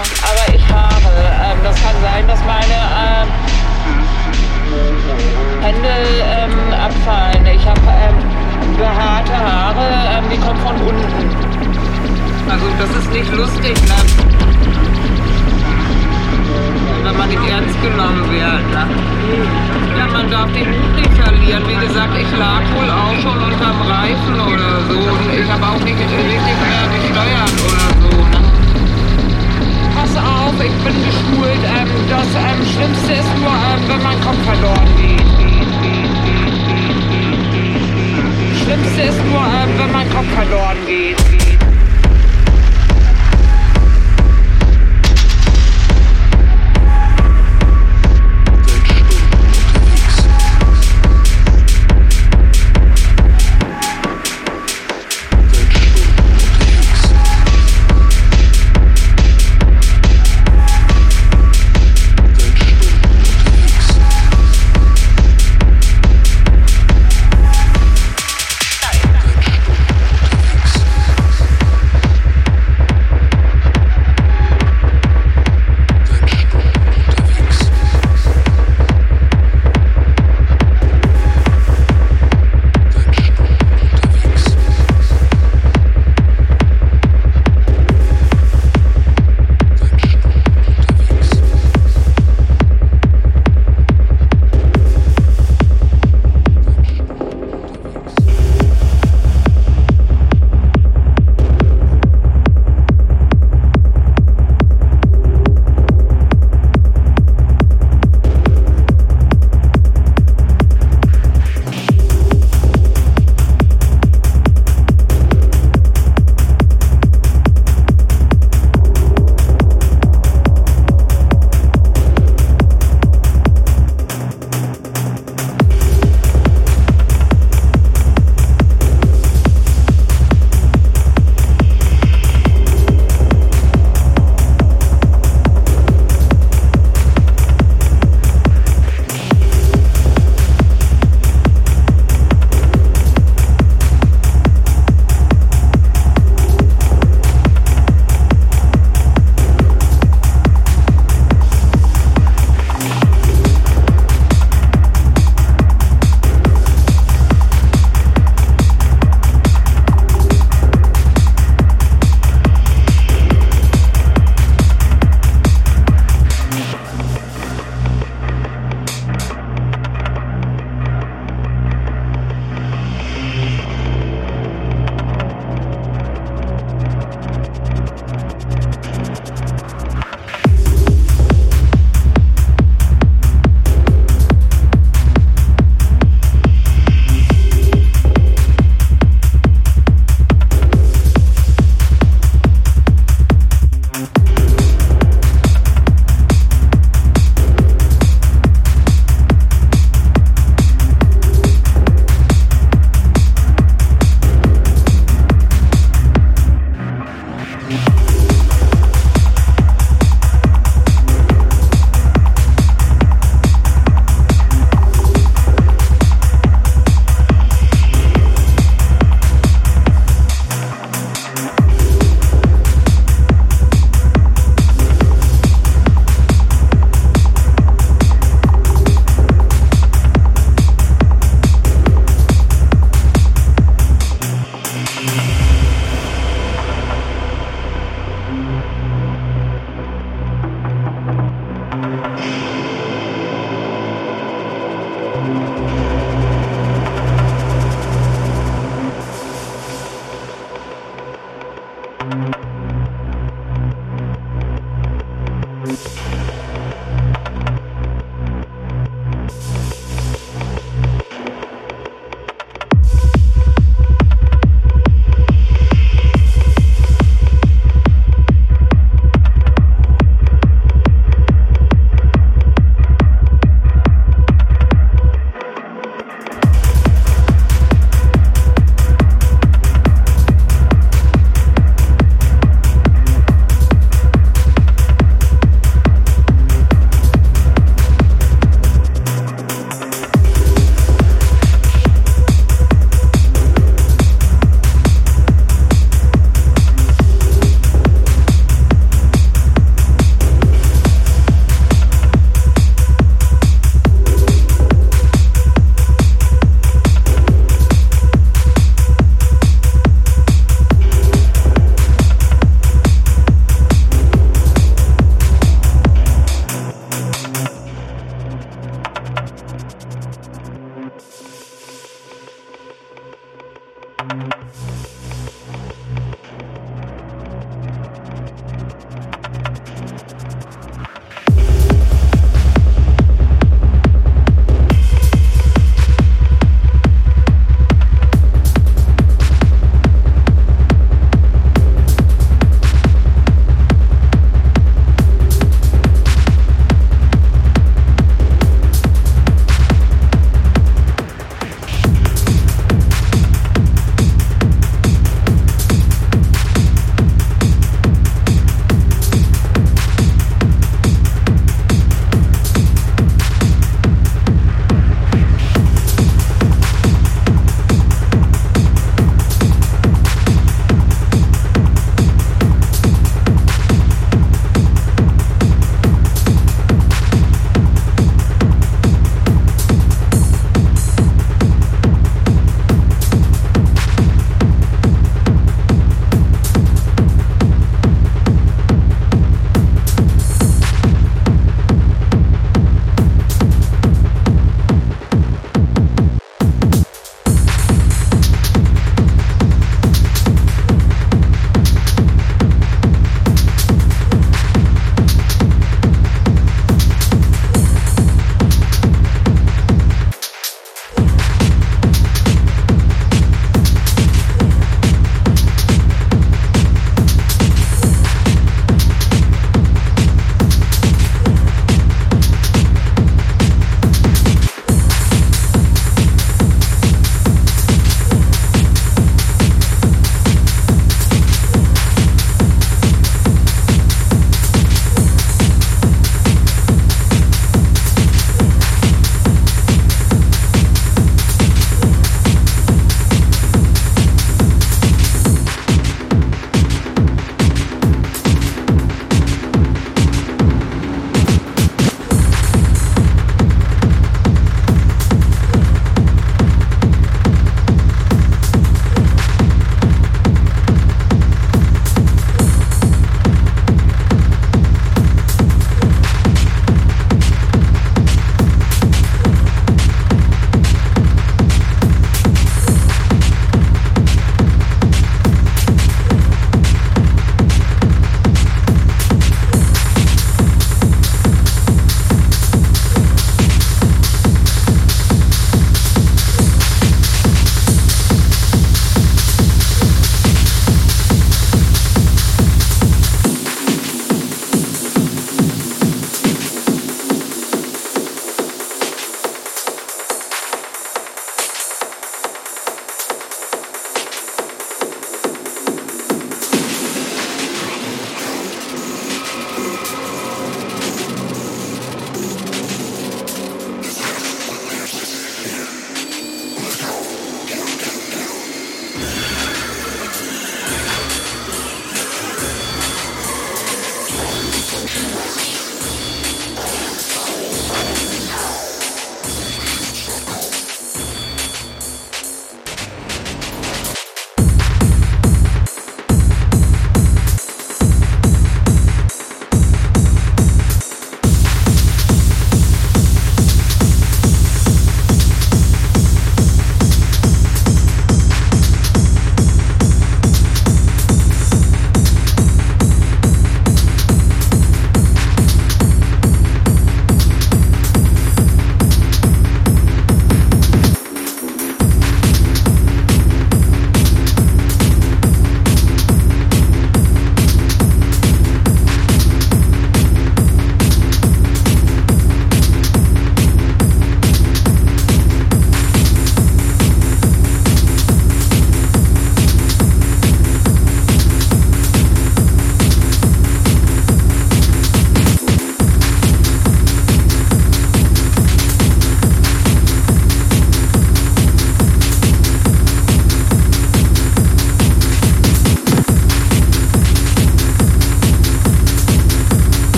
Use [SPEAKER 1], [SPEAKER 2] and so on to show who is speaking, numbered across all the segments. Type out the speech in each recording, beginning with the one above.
[SPEAKER 1] aber ich habe, ähm, das kann sein, dass meine ähm, Hände ähm, abfallen. Ich habe ähm, behaarte Haare, ähm, die kommen von unten. Also das ist nicht lustig, ne? wenn man nicht ernst genommen wird. Ne? Ja, man darf den Mut nicht verlieren. Wie gesagt, ich lag wohl auch schon unterm Reifen oder so. Und ich habe auch nicht richtig mehr gesteuert oder so. Ne? Pass auf, ich bin geschult. Ähm, das ähm, Schlimmste ist nur, ähm, wenn mein Kopf verloren geht. Schlimmste ist nur, ähm, wenn mein Kopf verloren geht.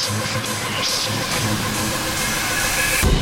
[SPEAKER 2] I'm so happy.